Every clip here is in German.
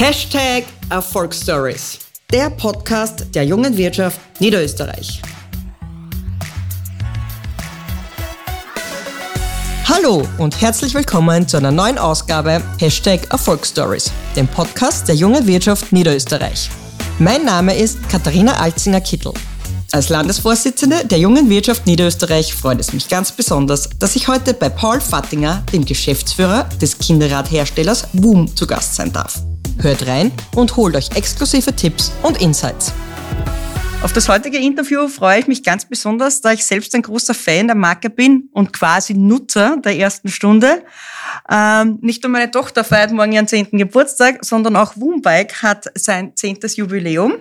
Hashtag Erfolgsstories. Der Podcast der jungen Wirtschaft Niederösterreich. Hallo und herzlich willkommen zu einer neuen Ausgabe Hashtag Erfolgsstories, dem Podcast der jungen Wirtschaft Niederösterreich. Mein Name ist Katharina Alzinger-Kittel. Als Landesvorsitzende der Jungen Wirtschaft Niederösterreich freut es mich ganz besonders, dass ich heute bei Paul Fattinger, dem Geschäftsführer des Kinderradherstellers WUM, zu Gast sein darf. Hört rein und holt euch exklusive Tipps und Insights. Auf das heutige Interview freue ich mich ganz besonders, da ich selbst ein großer Fan der Marke bin und quasi Nutzer der ersten Stunde. Ähm, nicht nur meine Tochter feiert morgen ihren zehnten Geburtstag, sondern auch Woombike hat sein zehntes Jubiläum.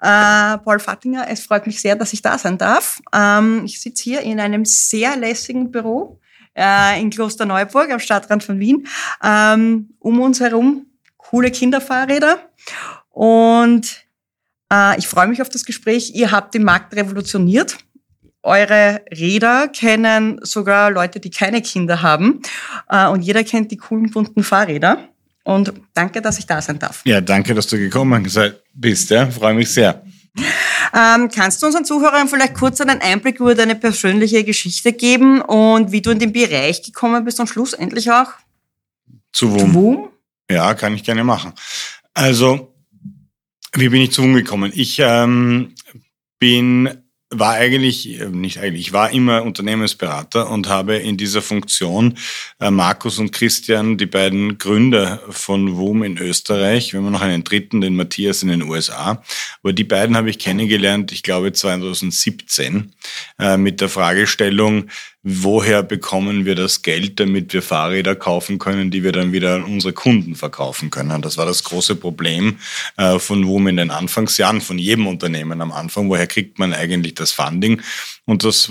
Äh, Paul Fattinger, es freut mich sehr, dass ich da sein darf. Ähm, ich sitze hier in einem sehr lässigen Büro äh, in Klosterneuburg am Stadtrand von Wien. Ähm, um uns herum coole Kinderfahrräder und äh, ich freue mich auf das Gespräch. Ihr habt den Markt revolutioniert. Eure Räder kennen sogar Leute, die keine Kinder haben. Äh, und jeder kennt die coolen bunten Fahrräder. Und danke, dass ich da sein darf. Ja, danke, dass du gekommen bist. Ja, freue mich sehr. Ähm, kannst du unseren Zuhörern vielleicht kurz einen Einblick über deine persönliche Geschichte geben und wie du in den Bereich gekommen bist und schlussendlich auch zu WUM? Ja, kann ich gerne machen. Also wie bin ich zu WUM gekommen? Ich ähm, bin war eigentlich, äh, nicht eigentlich, ich war immer Unternehmensberater und habe in dieser Funktion äh, Markus und Christian, die beiden Gründer von WUM in Österreich, wir haben noch einen dritten, den Matthias in den USA, aber die beiden habe ich kennengelernt, ich glaube 2017, äh, mit der Fragestellung, woher bekommen wir das Geld, damit wir Fahrräder kaufen können, die wir dann wieder an unsere Kunden verkaufen können. Das war das große Problem äh, von WUM in den Anfangsjahren, von jedem Unternehmen am Anfang. Woher kriegt man eigentlich das Funding? Und das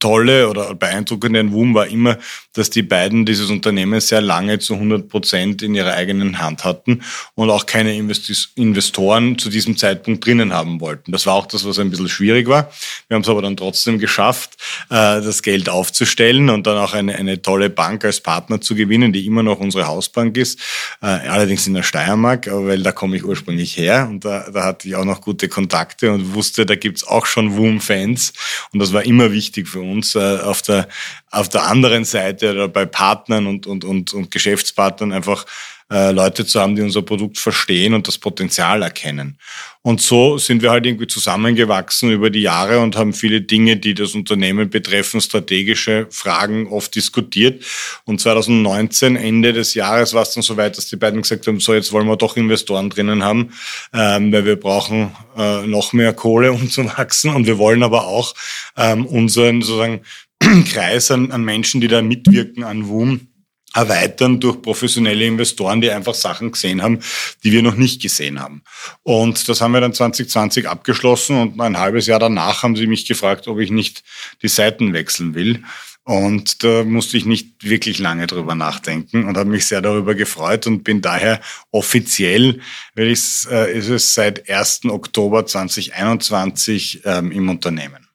Tolle oder Beeindruckende an WUM war immer, dass die beiden dieses Unternehmen sehr lange zu 100 Prozent in ihrer eigenen Hand hatten und auch keine Investoren zu diesem Zeitpunkt drinnen haben wollten. Das war auch das, was ein bisschen schwierig war. Wir haben es aber dann trotzdem geschafft, äh, das Geld aufzustellen und dann auch eine, eine tolle Bank als Partner zu gewinnen, die immer noch unsere Hausbank ist, äh, allerdings in der Steiermark, weil da komme ich ursprünglich her und da, da hatte ich auch noch gute Kontakte und wusste, da gibt's auch schon WUM-Fans und das war immer wichtig für uns uns äh, auf, der, auf der anderen Seite oder bei Partnern und, und, und, und Geschäftspartnern einfach äh, Leute zu haben, die unser Produkt verstehen und das Potenzial erkennen. Und so sind wir halt irgendwie zusammengewachsen über die Jahre und haben viele Dinge, die das Unternehmen betreffen, strategische Fragen oft diskutiert. Und 2019, Ende des Jahres, war es dann so weit, dass die beiden gesagt haben, so jetzt wollen wir doch Investoren drinnen haben, ähm, weil wir brauchen äh, noch mehr Kohle, um zu wachsen. Und wir wollen aber auch ähm, unseren sozusagen Kreis an, an Menschen, die da mitwirken an WUM, erweitern durch professionelle Investoren, die einfach Sachen gesehen haben, die wir noch nicht gesehen haben. Und das haben wir dann 2020 abgeschlossen und ein halbes Jahr danach haben sie mich gefragt, ob ich nicht die Seiten wechseln will. Und da musste ich nicht wirklich lange drüber nachdenken und habe mich sehr darüber gefreut und bin daher offiziell, weil ich, äh, ist es seit 1. Oktober 2021 ähm, im Unternehmen.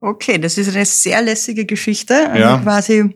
Okay, das ist eine sehr lässige Geschichte. Also ja. quasi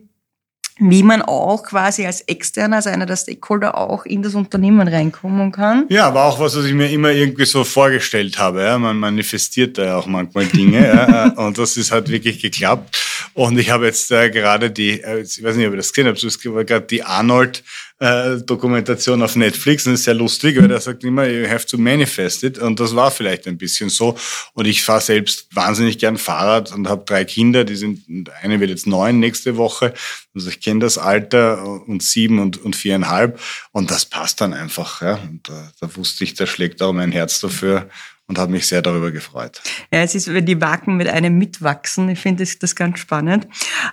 wie man auch quasi als Externer, als einer der Stakeholder auch in das Unternehmen reinkommen kann. Ja, war auch was, was ich mir immer irgendwie so vorgestellt habe. Ja. Man manifestiert da ja auch manchmal Dinge ja. und das ist halt wirklich geklappt. Und ich habe jetzt äh, gerade die, äh, ich weiß nicht, ob ihr das gesehen habt, gerade die Arnold äh, Dokumentation auf Netflix und ist sehr lustig, weil der sagt immer, you have to manifest it und das war vielleicht ein bisschen so und ich fahre selbst wahnsinnig gern Fahrrad und habe drei Kinder, die sind, eine wird jetzt neun nächste Woche, also ich kenne das Alter und sieben und, und viereinhalb und das passt dann einfach, ja, und da, da wusste ich, da schlägt auch mein Herz dafür und habe mich sehr darüber gefreut. Ja, es ist, wenn die Wagen mit einem mitwachsen. Ich finde das, das ganz spannend.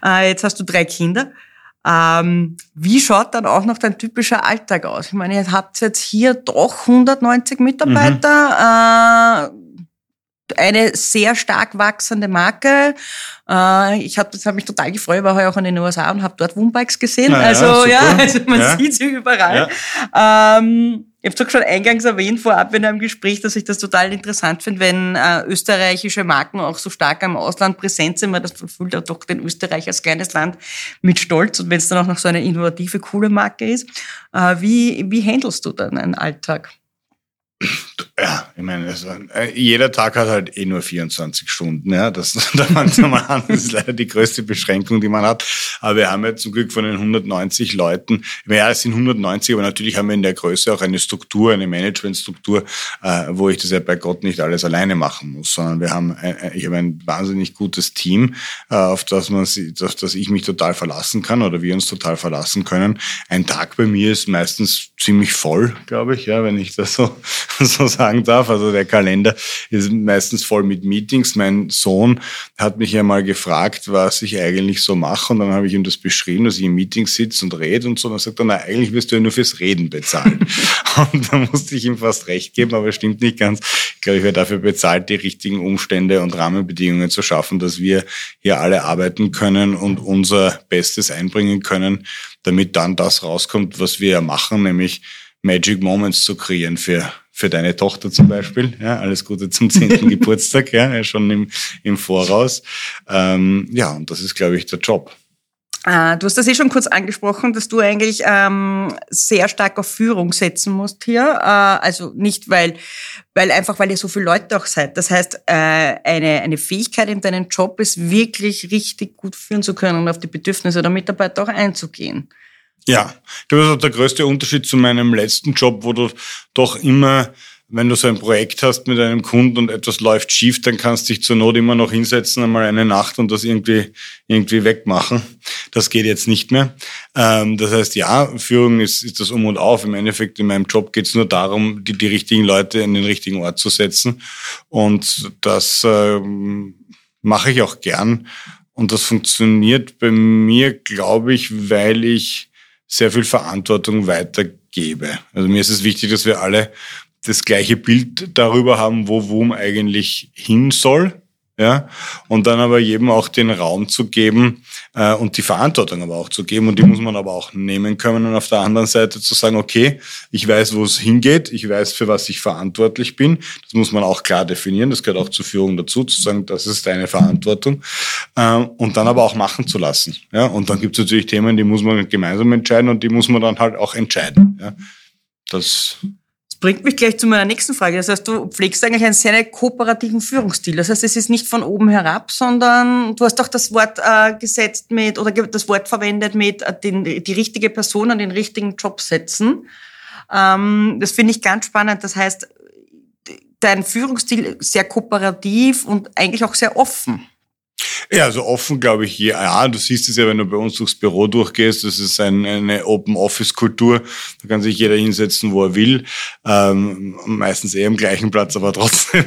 Äh, jetzt hast du drei Kinder. Ähm, wie schaut dann auch noch dein typischer Alltag aus? Ich meine, ihr habt jetzt hier doch 190 Mitarbeiter, mhm. äh, eine sehr stark wachsende Marke. Äh, ich habe das hab mich total gefreut, war auch in den USA und habe dort Wombikes gesehen. Na, also ja, ja, also man ja. sieht sie überall. Ja. Ähm, Ich habe es schon eingangs erwähnt, vorab in einem Gespräch, dass ich das total interessant finde, wenn äh, österreichische Marken auch so stark im Ausland präsent sind, weil das fühlt ja doch den Österreich als kleines Land mit Stolz und wenn es dann auch noch so eine innovative, coole Marke ist. Äh, wie, wie handelst du dann einen Alltag? Ja, ich meine, also, äh, jeder Tag hat halt eh nur 24 Stunden. Ja, das. Das ist leider die größte Beschränkung, die man hat. Aber wir haben ja zum Glück von den 190 Leuten, ja, es sind 190, aber natürlich haben wir in der Größe auch eine Struktur, eine Managementstruktur, äh, wo ich das ja bei Gott nicht alles alleine machen muss, sondern wir haben, äh, ich habe ein wahnsinnig gutes Team, äh, auf das man, auf das ich mich total verlassen kann oder wir uns total verlassen können. Ein Tag bei mir ist meistens ziemlich voll, glaube ich, ja, wenn ich das so so sagen darf. Also der Kalender ist meistens voll mit Meetings. Mein Sohn hat mich ja mal gefragt, was ich eigentlich so mache. Und dann habe ich ihm das beschrieben, dass ich im Meeting sitze und rede und so. Und dann sagt er, na, eigentlich wirst du ja nur fürs Reden bezahlt. und dann musste ich ihm fast recht geben, aber stimmt nicht ganz. Ich glaube, ich werde dafür bezahlt, die richtigen Umstände und Rahmenbedingungen zu schaffen, dass wir hier alle arbeiten können und unser Bestes einbringen können, damit dann das rauskommt, was wir ja machen, nämlich Magic Moments zu kreieren für für deine Tochter zum Beispiel. Ja, alles Gute zum zehnten Geburtstag, ja, schon im, im Voraus. Ähm, ja, und das ist, glaube ich, der Job. Äh, du hast das eh schon kurz angesprochen, dass du eigentlich ähm, sehr stark auf Führung setzen musst hier. Äh, also nicht, weil, weil einfach, weil ihr so viele Leute auch seid. Das heißt, äh, eine, eine Fähigkeit in deinem Job ist wirklich richtig gut führen zu können und auf die Bedürfnisse der Mitarbeiter auch einzugehen. Ja, ich glaube, das ist auch der größte Unterschied zu meinem letzten Job, wo du doch immer, wenn du so ein Projekt hast mit einem Kunden und etwas läuft schief, dann kannst du dich zur Not immer noch hinsetzen, einmal eine Nacht und das irgendwie, irgendwie wegmachen. Das geht jetzt nicht mehr. Ähm, das heißt, ja, Führung ist, ist das Um und Auf. Im Endeffekt in meinem Job geht es nur darum, die, die richtigen Leute in den richtigen Ort zu setzen. Und das ähm, mache ich auch gern. Und das funktioniert bei mir, glaube ich, weil ich sehr viel Verantwortung weitergebe. Also mir ist es wichtig, dass wir alle das gleiche Bild darüber haben, wo WUM eigentlich hin soll ja, und dann aber jedem auch den Raum zu geben äh, und die Verantwortung aber auch zu geben. Und die muss man aber auch nehmen können. Und auf der anderen Seite zu sagen, okay, ich weiß, wo es hingeht, ich weiß, für was ich verantwortlich bin, das muss man auch klar definieren, das gehört auch zur Führung dazu, zu sagen, das ist deine Verantwortung äh, und dann aber auch machen zu lassen, ja, und dann gibt es natürlich Themen, die muss man gemeinsam entscheiden und die muss man dann halt auch entscheiden, ja, das bringt mich gleich zu meiner nächsten Frage. Das heißt, du pflegst eigentlich einen sehr kooperativen Führungsstil. Das heißt, es ist nicht von oben herab, sondern du hast auch das Wort äh, gesetzt mit oder das Wort verwendet mit äh, den, die richtige Person an den richtigen Job setzen. Ähm, das finde ich ganz spannend. Das heißt, dein Führungsstil sehr kooperativ und eigentlich auch sehr offen. Ja, also offen glaube ich, ja. Du siehst es ja, wenn du bei uns durchs Büro durchgehst. Das ist ein, eine Open-Office-Kultur. Da kann sich jeder hinsetzen, wo er will. Ähm, meistens eher am gleichen Platz, aber trotzdem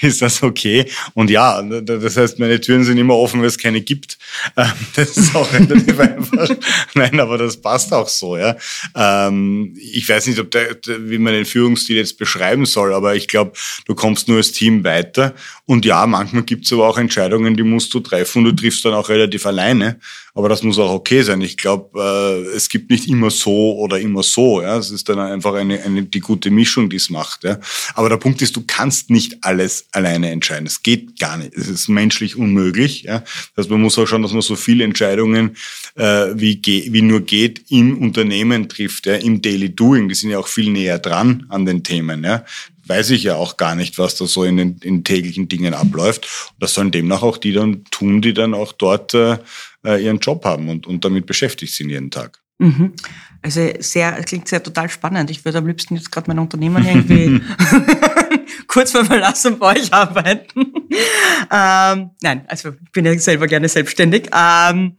ist das okay. Und ja, das heißt, meine Türen sind immer offen, weil es keine gibt. Ähm, das ist auch relativ einfach. Nein, aber das passt auch so, ja. Ähm, ich weiß nicht, ob der, wie man den Führungsstil jetzt beschreiben soll, aber ich glaube, du kommst nur als Team weiter. Und ja, manchmal gibt es aber auch Entscheidungen, die musst du treffen und du triffst dann auch relativ alleine. Aber das muss auch okay sein. Ich glaube, äh, es gibt nicht immer so oder immer so. Ja, es ist dann einfach eine, eine die gute Mischung, die es macht. Ja. Aber der Punkt ist, du kannst nicht alles alleine entscheiden. Es geht gar nicht. Es ist menschlich unmöglich. Ja. Das man muss auch schauen, dass man so viele Entscheidungen äh, wie, wie nur geht im Unternehmen trifft, ja, im Daily Doing. Die sind ja auch viel näher dran an den Themen. Ja weiß ich ja auch gar nicht, was da so in den in täglichen Dingen abläuft. Und das sollen demnach auch die dann tun, die dann auch dort äh, äh, ihren Job haben und, und damit beschäftigt sind jeden Tag. Mhm. Also sehr, klingt sehr total spannend. Ich würde am liebsten jetzt gerade mein Unternehmen irgendwie kurz mal verlassen und bei euch arbeiten. ähm, nein, also ich bin ja selber gerne selbstständig. Ähm,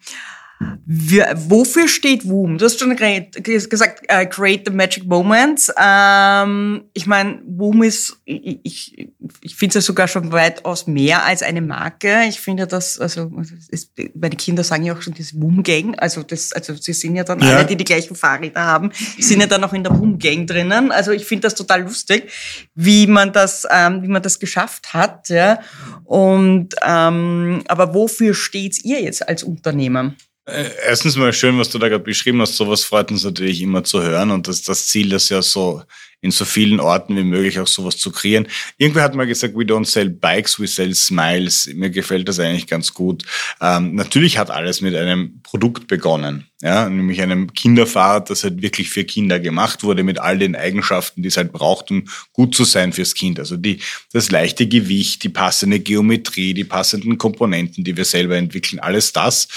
wir, wofür steht WOOM? Du hast schon gesagt, uh, create the magic moments. Ähm, ich meine, WOOM ist, ich, ich, ich finde es ja sogar schon weitaus mehr als eine Marke. Ich finde das, also ist, meine Kinder sagen ja auch schon das WOOM-Gang. Also das, also sie sind ja dann ja. alle, die die gleichen Fahrräder haben, sind ja dann auch in der WOOM-Gang drinnen. Also ich finde das total lustig, wie man das, ähm, wie man das geschafft hat. Ja. Und ähm, aber wofür steht ihr jetzt als Unternehmer? Äh, erstens mal schön, was du da gerade beschrieben hast. Sowas freut uns natürlich immer zu hören. Und das, das Ziel, das ja so in so vielen Orten wie möglich auch sowas zu kreieren. Irgendwer hat mal gesagt, we don't sell bikes, we sell smiles. Mir gefällt das eigentlich ganz gut. Ähm, natürlich hat alles mit einem Produkt begonnen, ja, nämlich einem Kinderfahrrad, das halt wirklich für Kinder gemacht wurde, mit all den Eigenschaften, die es halt braucht, um gut zu sein fürs Kind. Also die, das leichte Gewicht, die passende Geometrie, die passenden Komponenten, die wir selber entwickeln, alles das.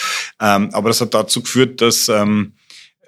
Ähm, aber das hat dazu geführt, dass ähm,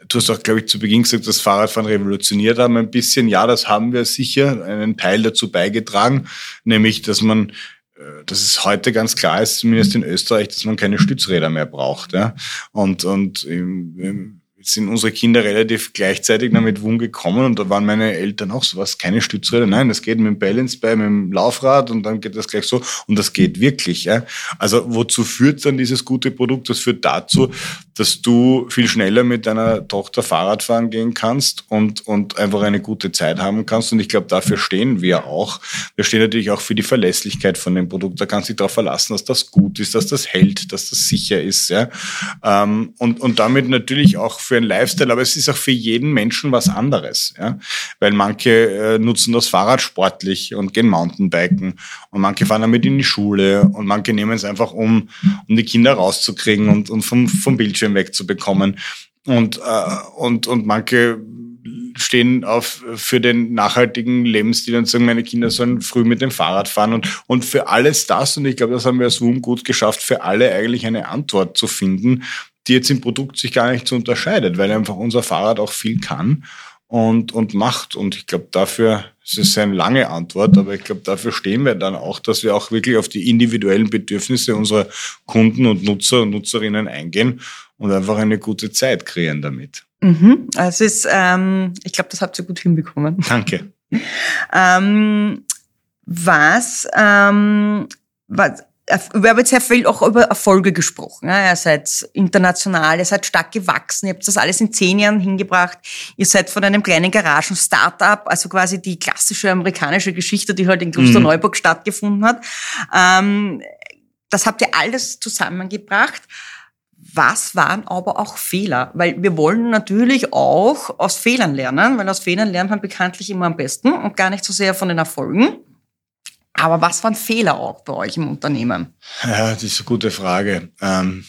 Du hast auch, glaube ich, zu Beginn gesagt, das Fahrradfahren revolutioniert haben ein bisschen. Ja, das haben wir sicher einen Teil dazu beigetragen, nämlich, dass man äh, dass es heute ganz klar ist, zumindest in Österreich, dass man keine Stützräder mehr braucht. Ja? Und, und im, im sind unsere Kinder relativ gleichzeitig damit WUM gekommen und da waren meine Eltern auch so, was, keine Stützräder? Nein, das geht mit dem Balance bei, mit dem Laufrad und dann geht das gleich so und das geht wirklich. Ja? Also wozu führt dann dieses gute Produkt? Das führt dazu, dass du viel schneller mit deiner Tochter Fahrrad fahren gehen kannst und, und einfach eine gute Zeit haben kannst und ich glaube, dafür stehen wir auch. Wir stehen natürlich auch für die Verlässlichkeit von dem Produkt. Da kannst du dich darauf verlassen, dass das gut ist, dass das hält, dass das sicher ist. Ja? Ähm, und, und damit natürlich auch für für einen Lifestyle, aber es ist auch für jeden Menschen was anderes. Ja? Weil manche äh, nutzen das Fahrrad sportlich und gehen Mountainbiken und manche fahren damit in die Schule und manche nehmen es einfach, um, um die Kinder rauszukriegen und, und vom, vom Bildschirm wegzubekommen. Und, äh, und, und manche stehen auf für den nachhaltigen Lebensstil und sagen, meine Kinder sollen früh mit dem Fahrrad fahren und, und für alles das, und ich glaube, das haben wir als WUM gut geschafft, für alle eigentlich eine Antwort zu finden, die jetzt im Produkt sich gar nicht so unterscheidet, weil einfach unser Fahrrad auch viel kann und, und macht. Und ich glaube, dafür, es ist eine lange Antwort, aber ich glaube, dafür stehen wir dann auch, dass wir auch wirklich auf die individuellen Bedürfnisse unserer Kunden und Nutzer und Nutzerinnen eingehen und einfach eine gute Zeit kreieren damit. Mhm. Also es ist, ähm, ich glaube, das habt ihr gut hinbekommen. Danke. ähm, was, ähm, was wir haben jetzt sehr viel auch über Erfolge gesprochen. Ihr seid international, ihr seid stark gewachsen, ihr habt das alles in zehn Jahren hingebracht. Ihr seid von einem kleinen Garagen-Startup, also quasi die klassische amerikanische Geschichte, die halt in Klosterneuburg mhm. stattgefunden hat. Ähm, das habt ihr alles zusammengebracht. Was waren aber auch Fehler? Weil wir wollen natürlich auch aus Fehlern lernen, weil aus Fehlern lernt man bekanntlich immer am besten und gar nicht so sehr von den Erfolgen. Aber was waren Fehler auch bei euch im Unternehmen? Ja, das ist eine gute Frage. Ähm,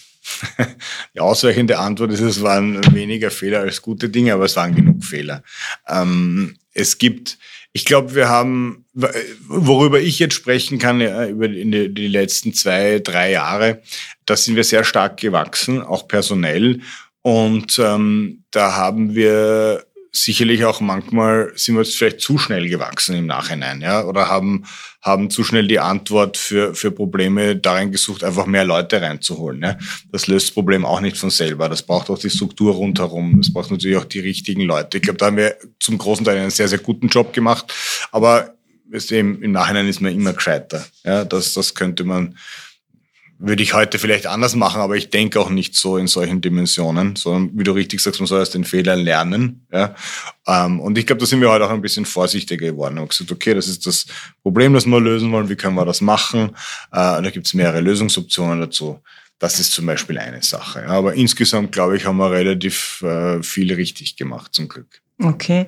die ausweichende Antwort ist, es waren weniger Fehler als gute Dinge, aber es waren genug Fehler. Ähm, es gibt, ich glaube, wir haben, worüber ich jetzt sprechen kann, ja, über die, die letzten zwei, drei Jahre, da sind wir sehr stark gewachsen, auch personell. Und ähm, da haben wir sicherlich auch manchmal sind wir jetzt vielleicht zu schnell gewachsen im Nachhinein, ja, oder haben, haben zu schnell die Antwort für, für Probleme darin gesucht, einfach mehr Leute reinzuholen. Ja. Das löst das Problem auch nicht von selber. Das braucht auch die Struktur rundherum. Das braucht natürlich auch die richtigen Leute. Ich glaube, da haben wir zum großen Teil einen sehr, sehr guten Job gemacht. Aber im Nachhinein ist man immer gescheiter. Ja, das, das könnte man, würde ich heute vielleicht anders machen, aber ich denke auch nicht so in solchen Dimensionen, sondern wie du richtig sagst, man soll aus den Fehlern lernen. Ja? Ähm, und ich glaube, da sind wir heute auch ein bisschen vorsichtiger geworden und gesagt, okay, das ist das Problem, das wir lösen wollen, wie können wir das machen? Äh, da gibt es mehrere Lösungsoptionen dazu. Das ist zum Beispiel eine Sache. Aber insgesamt, glaube ich, haben wir relativ äh, viel richtig gemacht, zum Glück. Okay.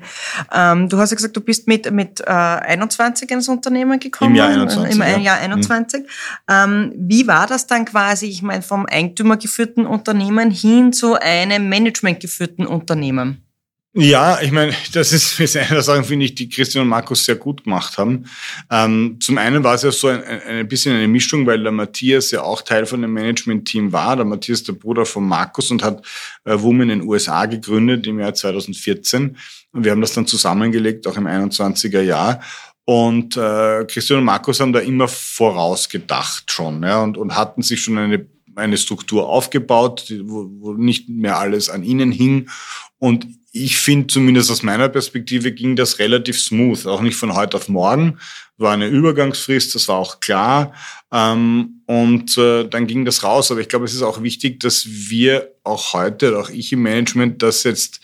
Ähm, du hast ja gesagt, du bist mit, mit äh, 21 ins Unternehmen gekommen. Im Jahr 21. Im ja. Jahr 21. Mhm. Ähm, wie war das dann quasi, ich meine, vom eigentümergeführten Unternehmen hin zu einem managementgeführten Unternehmen? Ja, ich meine, das ist, ist eine der Sachen, finde ich, die Christian und Markus sehr gut gemacht haben. Ähm, zum einen war es ja so ein, ein, bisschen eine Mischung, weil der Matthias ja auch Teil von dem Management-Team war. Der Matthias der Bruder von Markus und hat äh, Women in den USA gegründet im Jahr 2014. Und wir haben das dann zusammengelegt, auch im 21er Jahr. Und äh, Christian und Markus haben da immer vorausgedacht schon ja, und, und hatten sich schon eine eine Struktur aufgebaut, wo, wo nicht mehr alles an ihnen hing. Und ich finde zumindest aus meiner Perspektive ging das relativ smooth, auch nicht von heute auf morgen. War eine Übergangsfrist, das war auch klar. Ähm, und äh, dann ging das raus. Aber ich glaube, es ist auch wichtig, dass wir auch heute, auch ich im Management, das jetzt,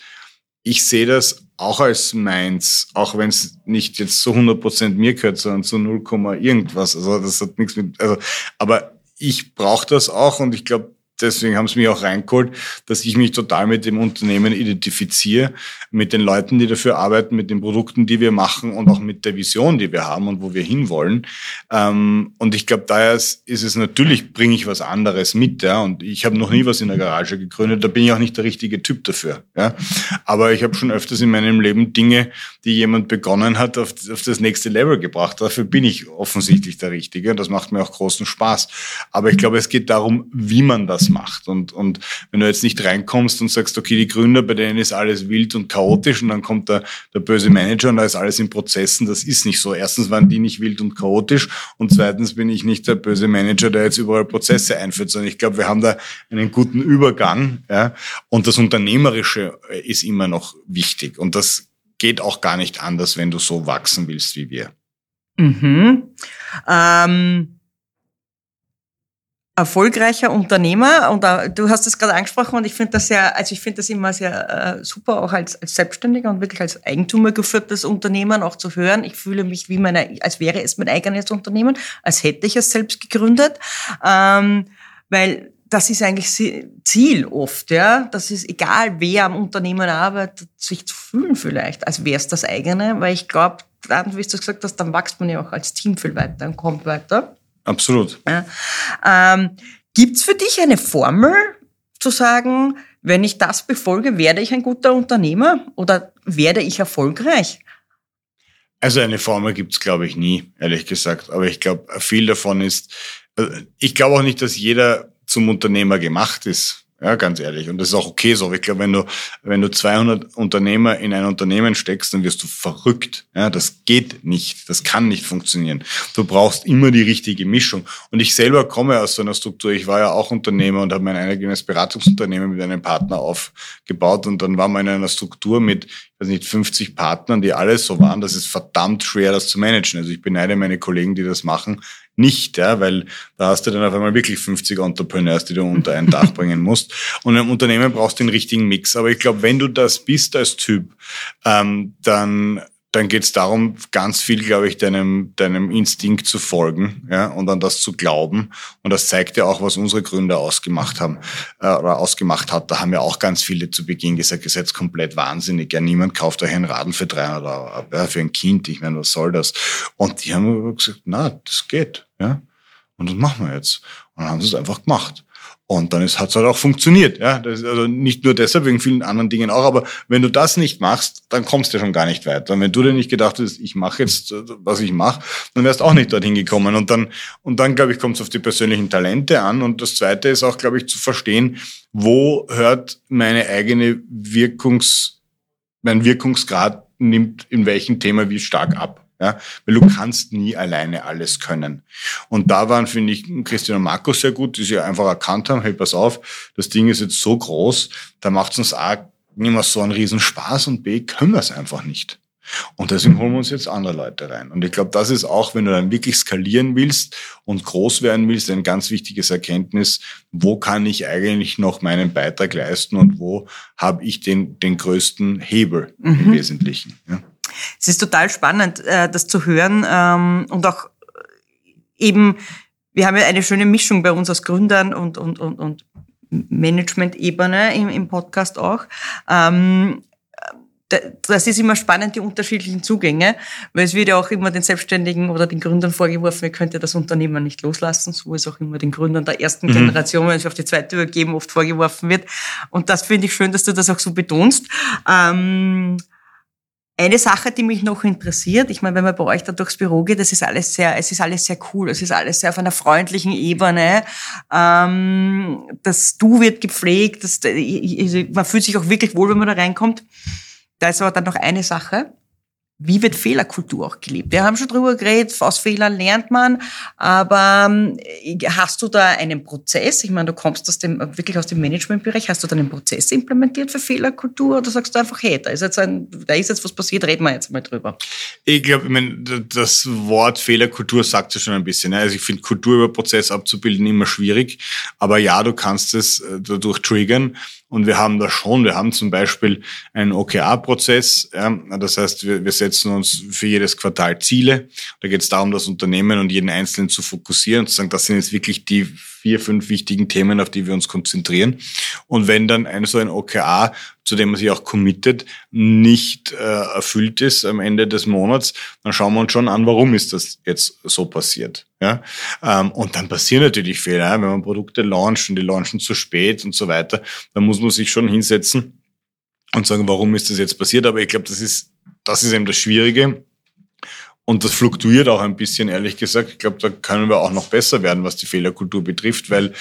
ich sehe das auch als meins, auch wenn es nicht jetzt zu 100 Prozent mir gehört, sondern zu 0, irgendwas. Also das hat nichts mit, also, aber ich brauche das auch und ich glaube, deswegen haben sie mich auch reingeholt, dass ich mich total mit dem Unternehmen identifiziere, mit den Leuten, die dafür arbeiten, mit den Produkten, die wir machen und auch mit der Vision, die wir haben und wo wir hinwollen. Ähm, und ich glaube, daher ist es natürlich, bringe ich was anderes mit, ja. Und ich habe noch nie was in der Garage gegründet, da bin ich auch nicht der richtige Typ dafür. Ja. Aber ich habe schon öfters in meinem Leben Dinge, die jemand begonnen hat, auf, auf das nächste Level gebracht. Dafür bin ich offensichtlich der Richtige das macht mir auch großen Spaß. Aber ich glaube, es geht darum, wie man das macht. Und, und wenn du jetzt nicht reinkommst und sagst, okay, die Gründer, bei denen ist alles wild und chaotisch und dann kommt der, der böse Manager und da ist alles in Prozessen, das ist nicht so. Erstens waren die nicht wild und chaotisch und zweitens bin ich nicht der böse Manager, der jetzt überall Prozesse einführt, sondern ich glaube, wir haben da einen guten Übergang. Ja? Und das Unternehmerische ist immer noch wichtig. Und das geht auch gar nicht anders, wenn du so wachsen willst wie wir. Mhm. Ähm, erfolgreicher Unternehmer und du hast es gerade angesprochen und ich finde das sehr, also ich finde das immer sehr uh, super, auch als, als Selbstständiger und wirklich als Eigentümer geführtes Unternehmen auch zu hören. Ich fühle mich wie meine, als wäre es mein eigenes Unternehmen, als hätte ich es selbst gegründet, ähm, weil das ist eigentlich Ziel oft, ja. Das ist egal, wer am Unternehmen arbeitet, sich zu fühlen vielleicht, als wäre es das eigene, weil ich glaube, dann, wie du gesagt hast, dann wächst man ja auch als Team viel weiter und kommt weiter. Absolut. Ja. Ähm, Gibt es für dich eine Formel, zu sagen, wenn ich das befolge, werde ich ein guter Unternehmer oder werde ich erfolgreich? Also eine Formel gibt's glaube ich, nie, ehrlich gesagt. Aber ich glaube, viel davon ist, äh, ich glaube auch nicht, dass jeder zum Unternehmer gemacht ist. Ja, ganz ehrlich. Und das ist auch okay so. Ich glaube, wenn du, wenn du 200 Unternehmer in ein Unternehmen steckst, dann wirst du verrückt. Ja, das geht nicht. Das kann nicht funktionieren. Du brauchst immer die richtige Mischung. Und ich selber komme aus so einer Struktur. Ich war ja auch Unternehmer und habe mein eigenes Beratungsunternehmen mit einem Partner aufgebaut. Und dann war man in einer Struktur mit, ich weiß nicht, 50 Partnern, die alle so waren. Das ist verdammt schwer, das zu managen. Also ich beneide meine Kollegen, die das machen, nicht, ja, weil da hast du dann auf einmal wirklich 50 Entrepreneurs, die du unter ein Dach bringen musst. Und im Unternehmen brauchst du den richtigen Mix. Aber ich glaube, wenn du das bist als Typ, ähm, dann dann geht es darum, ganz viel, glaube ich, deinem, deinem Instinkt zu folgen ja, und an das zu glauben. Und das zeigt ja auch, was unsere Gründer ausgemacht haben äh, oder ausgemacht hat. Da haben ja auch ganz viele zu Beginn gesagt, seid komplett wahnsinnig. Ja, niemand kauft euch einen Radl für 300 Euro ja, für ein Kind. Ich meine, was soll das? Und die haben gesagt, na, das geht. Ja, und das machen wir jetzt. Und dann haben sie es einfach gemacht. Und dann hat es halt auch funktioniert. Ja? Das, also nicht nur deshalb, wegen vielen anderen Dingen auch, aber wenn du das nicht machst, dann kommst du schon gar nicht weiter. Wenn du dir nicht gedacht hast, ich mache jetzt, was ich mache, dann wärst du auch nicht dorthin gekommen. Und dann, und dann glaube ich, kommt es auf die persönlichen Talente an. Und das Zweite ist auch, glaube ich, zu verstehen, wo hört meine eigene Wirkungs, mein Wirkungsgrad nimmt in welchem Thema wie stark ab. Ja, weil du kannst nie alleine alles können. Und da waren, finde ich, Christian und Markus sehr gut, die sie einfach erkannt haben, hey, pass auf, das Ding ist jetzt so groß, da macht es uns A, nicht mehr so einen riesen Spaß und B, können wir es einfach nicht. Und deswegen holen wir uns jetzt andere Leute rein. Und ich glaube, das ist auch, wenn du dann wirklich skalieren willst und groß werden willst, ein ganz wichtiges Erkenntnis, wo kann ich eigentlich noch meinen Beitrag leisten und wo habe ich den, den größten Hebel mhm. im Wesentlichen. Ja. Es ist total spannend, äh, das zu hören ähm, und auch äh, eben, wir haben ja eine schöne Mischung bei uns aus Gründern und, und, und, und Management-Ebene im, im Podcast auch. Ähm, das ist immer spannend, die unterschiedlichen Zugänge, weil es wird ja auch immer den Selbstständigen oder den Gründern vorgeworfen, ihr könnt ja das Unternehmen nicht loslassen, so ist auch immer den Gründern der ersten mhm. Generation, wenn sie auf die zweite übergeben, oft vorgeworfen wird. Und das finde ich schön, dass du das auch so betonst. Ähm, eine Sache, die mich noch interessiert, ich meine, wenn man bei euch da durchs Büro geht, das ist alles sehr, es ist alles sehr cool, es ist alles sehr auf einer freundlichen Ebene. Ähm, das Du wird gepflegt, das, man fühlt sich auch wirklich wohl, wenn man da reinkommt. Da ist aber dann noch eine Sache wie wird Fehlerkultur auch gelebt? Wir haben schon drüber geredet, aus Fehlern lernt man, aber ähm, hast du da einen Prozess? Ich meine, du kommst aus dem, wirklich aus dem Managementbereich, hast du da einen Prozess implementiert für Fehlerkultur oder sagst du einfach, hey, da ist jetzt ein, da ist jetzt was passiert, reden wir jetzt mal drüber? Ich glaube, ich meine, das Wort Fehlerkultur sagt ja schon ein bisschen. Ne? Also ich finde Kultur über Prozess abzubilden immer schwierig, aber ja, du kannst es äh, dadurch triggern und wir haben das schon, wir haben zum Beispiel einen OKR-Prozess, das heißt, wir, wir setzen uns für jedes Quartal Ziele. Da geht es darum, das Unternehmen und jeden Einzelnen zu fokussieren und zu sagen, das sind jetzt wirklich die vier, fünf wichtigen Themen, auf die wir uns konzentrieren. Und wenn dann ein so ein OKA, zu dem man sich auch committet, nicht äh, erfüllt ist am Ende des Monats, dann schauen wir uns schon an, warum ist das jetzt so passiert. Ja? Ähm, und dann passieren natürlich Fehler. Wenn man Produkte launcht und die launchen zu spät und so weiter, dann muss man sich schon hinsetzen und sagen, warum ist das jetzt passiert? Aber ich glaube, das ist, das ist eben das Schwierige. Und das fluktuiert auch ein bisschen, ehrlich gesagt. Ich glaube, da können wir auch noch besser werden, was die Fehlerkultur betrifft, weil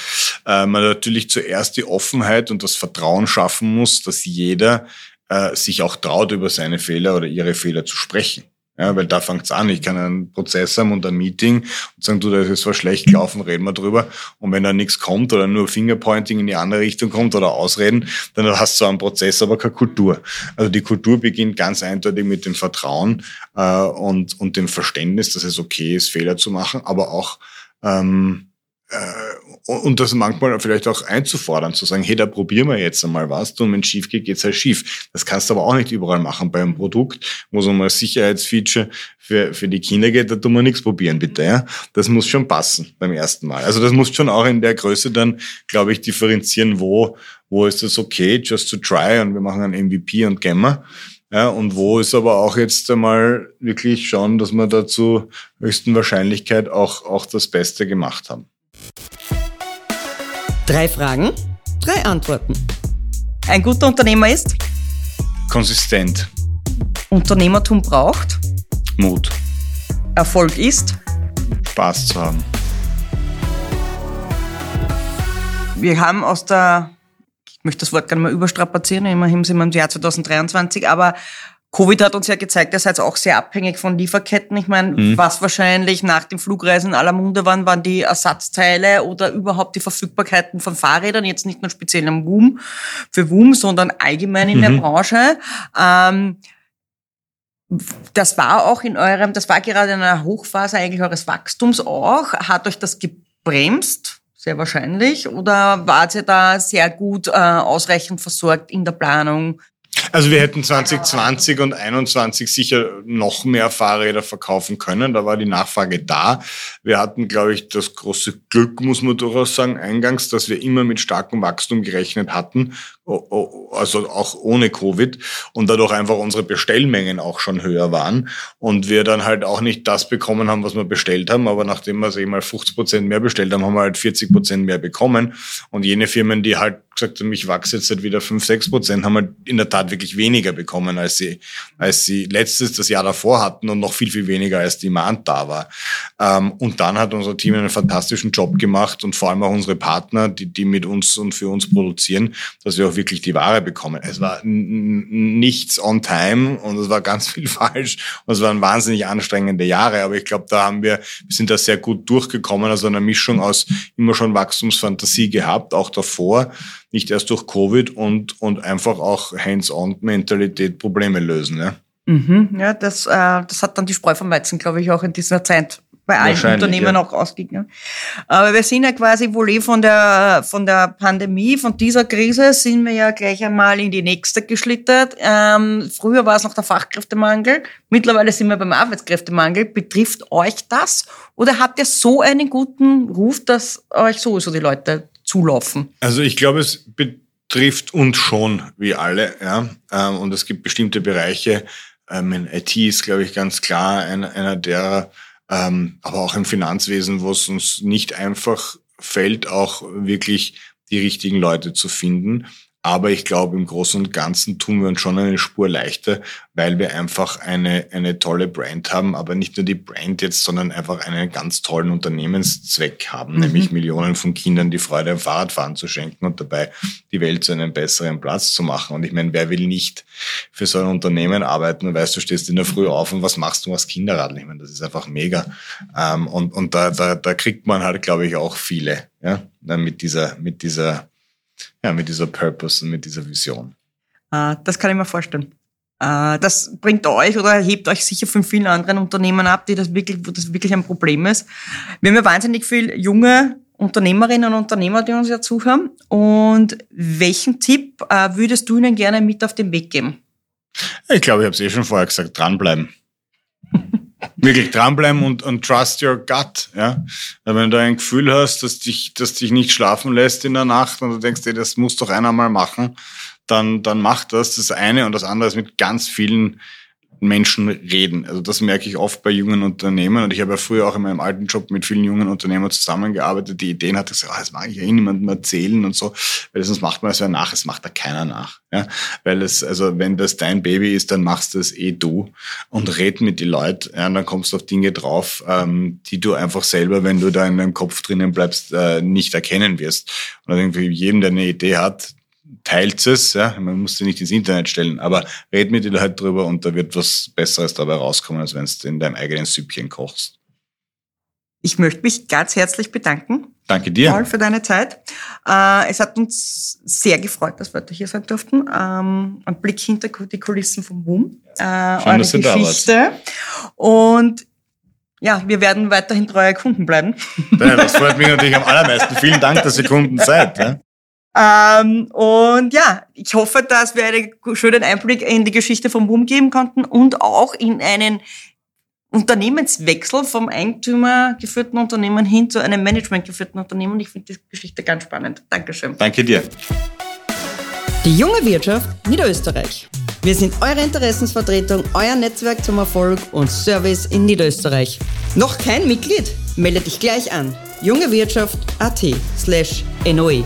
äh, man natürlich zuerst die Offenheit und das Vertrauen schaffen muss, dass jeder äh, sich auch traut, über seine Fehler oder ihre Fehler zu sprechen. Ja, weil da fängt's an. Ich kann einen Prozess haben und ein Meeting und sagen, du, das ist was schlecht gelaufen, reden wir drüber. Und wenn da nichts kommt oder nur Fingerpointing in die andere Richtung kommt oder Ausreden, dann hast du einen Prozess, aber keine Kultur. Also die Kultur beginnt ganz eindeutig mit dem Vertrauen äh, und, und dem Verständnis, dass es okay ist, Fehler zu machen, aber auch ähm, äh, und das manchmal vielleicht auch einzufordern, zu sagen, hey, da probieren wir jetzt einmal was, und wenn es schief geht, geht's halt schief. Das kannst du aber auch nicht überall machen. Bei einem Produkt, wo es um ein Sicherheitsfeature für, für die Kinder geht, da tun wir nichts probieren, bitte. Ja? Das muss schon passen beim ersten Mal. Also das muss schon auch in der Größe dann, glaube ich, differenzieren, wo, wo ist das okay, just to try und wir machen ein MVP und Gamma. Ja, und wo ist aber auch jetzt einmal wirklich schauen, dass wir da zur höchsten Wahrscheinlichkeit auch, auch das Beste gemacht haben. Drei Fragen, drei Antworten. Ein guter Unternehmer ist? Konsistent. Unternehmertum braucht? Mut. Erfolg ist? Spaß zu haben. Wir haben aus der, ich möchte das Wort gerne mal überstrapazieren, immerhin sind wir im Jahr 2023, aber Covid hat uns ja gezeigt, ihr seid auch sehr abhängig von Lieferketten. Ich meine, mhm. was wahrscheinlich nach den Flugreisen in aller Munde waren, waren die Ersatzteile oder überhaupt die Verfügbarkeiten von Fahrrädern, jetzt nicht nur speziell am WUM, für WUM, sondern allgemein in mhm. der Branche. Ähm, das war auch in eurem, das war gerade in einer Hochphase eigentlich eures Wachstums auch. Hat euch das gebremst? Sehr wahrscheinlich. Oder wart ihr da sehr gut äh, ausreichend versorgt in der Planung? Also wir hätten 2020 und 2021 sicher noch mehr Fahrräder verkaufen können. Da war die Nachfrage da. Wir hatten, glaube ich, das große Glück, muss man durchaus sagen, eingangs, dass wir immer mit starkem Wachstum gerechnet hatten also auch ohne Covid und dadurch einfach unsere Bestellmengen auch schon höher waren und wir dann halt auch nicht das bekommen haben, was wir bestellt haben, aber nachdem wir ich mal 50 Prozent mehr bestellt haben, haben wir halt 40 Prozent mehr bekommen und jene Firmen, die halt gesagt haben, ich wachse jetzt halt wieder 5, 6 Prozent, haben halt in der Tat wirklich weniger bekommen, als sie, als sie letztes, das Jahr davor hatten und noch viel, viel weniger, als Demand da war. Ähm, und dann hat unser Team einen fantastischen Job gemacht und vor allem auch unsere Partner, die, die mit uns und für uns produzieren, dass wir auch wirklich die Ware bekommen. Es war nichts on time und es war ganz viel falsch und es waren wahnsinnig anstrengende Jahre, aber ich glaube, da haben wir, wir sind da sehr gut durchgekommen, also eine Mischung aus immer schon Wachstumsfantasie gehabt, auch davor, nicht erst durch Covid und, und einfach auch Hands-on-Mentalität Probleme lösen. Ja. Mhm, ja, das, äh, das hat dann die Spreu vom Weizen, glaube ich, auch in dieser Zeit bei allen Unternehmen ja. auch ausgegangen. Aber wir sind ja quasi wohl eh von der, von der Pandemie, von dieser Krise sind wir ja gleich einmal in die nächste geschlittert. Ähm, früher war es noch der Fachkräftemangel, mittlerweile sind wir beim Arbeitskräftemangel. Betrifft euch das oder habt ihr so einen guten Ruf, dass euch sowieso die Leute zulaufen? Also ich glaube, es betrifft uns schon, wie alle, ja. Ähm, und es gibt bestimmte Bereiche, ähm, IT ist, glaube ich, ganz klar einer, einer der ähm, aber auch im Finanzwesen, wo es uns nicht einfach fällt, auch wirklich die richtigen Leute zu finden. Aber ich glaube, im Großen und Ganzen tun wir uns schon eine Spur leichter, weil wir einfach eine, eine tolle Brand haben, aber nicht nur die Brand jetzt, sondern einfach einen ganz tollen Unternehmenszweck haben, mhm. nämlich Millionen von Kindern die Freude am Fahrradfahren zu schenken und dabei die Welt zu einem besseren Platz zu machen. Und ich meine, wer will nicht für so ein Unternehmen arbeiten und weißt, du stehst in der Früh auf und was machst du als Kinderradl? Ich meine, das ist einfach mega. Ähm, und und da, da, da kriegt man halt, glaube ich, auch viele, ja, mit dieser, mit dieser ja, mit dieser Purpose und mit dieser Vision. Uh, das kann ich mir vorstellen. Uh, das bringt euch oder hebt euch sicher von vielen anderen Unternehmen ab, die das wirklich, wo das wirklich ein Problem ist. Wir haben ja wahnsinnig viele junge Unternehmerinnen und Unternehmer, die uns ja zuhören. Und welchen Tipp uh, würdest du ihnen gerne mit auf den Weg geben? Ich glaube, ich habe es eh schon vorher gesagt, dranbleiben. Wirklich dranbleiben und, und trust your gut. Ja? Wenn du ein Gefühl hast, dass dich, dass dich nicht schlafen lässt in der Nacht und du denkst, ey, das muss doch einer mal machen, dann, dann mach das. Das eine und das andere ist mit ganz vielen Menschen reden. Also das merke ich oft bei jungen Unternehmen und ich habe ja früher auch in meinem alten Job mit vielen jungen Unternehmern zusammengearbeitet. Die Ideen hatte ich gesagt, ah, das mag ich ja eh niemandem erzählen und so, weil sonst macht man es ja nach, es macht da keiner nach. Ja? Weil es, also wenn das dein Baby ist, dann machst du es eh du und red mit die Leute, ja, und dann kommst du auf Dinge drauf, ähm, die du einfach selber, wenn du da in deinem Kopf drinnen bleibst, äh, nicht erkennen wirst. Und irgendwie jedem, der eine Idee hat, teilt es, ja, man muss sie nicht ins Internet stellen, aber red mit dir halt drüber und da wird was Besseres dabei rauskommen, als wenn du in deinem eigenen Süppchen kochst. Ich möchte mich ganz herzlich bedanken. Danke dir. Paul, für deine Zeit. Äh, es hat uns sehr gefreut, dass wir heute hier sein durften. Ähm, ein Blick hinter die Kulissen vom Boom. Äh, Schön, eure Geschichte. Und ja, wir werden weiterhin treue Kunden bleiben. Ja, das freut mich natürlich am allermeisten. Vielen Dank, dass ihr Kunden seid. Ja? Ähm, und ja, ich hoffe, dass wir einen schönen Einblick in die Geschichte vom Boom geben konnten und auch in einen Unternehmenswechsel vom eigentümergeführten Unternehmen hin zu einem managementgeführten Unternehmen. Ich finde die Geschichte ganz spannend. Dankeschön. Danke dir. Die junge Wirtschaft Niederösterreich. Wir sind eure Interessensvertretung, euer Netzwerk zum Erfolg und Service in Niederösterreich. Noch kein Mitglied? Melde dich gleich an. jungewirtschaft.at slash NOE.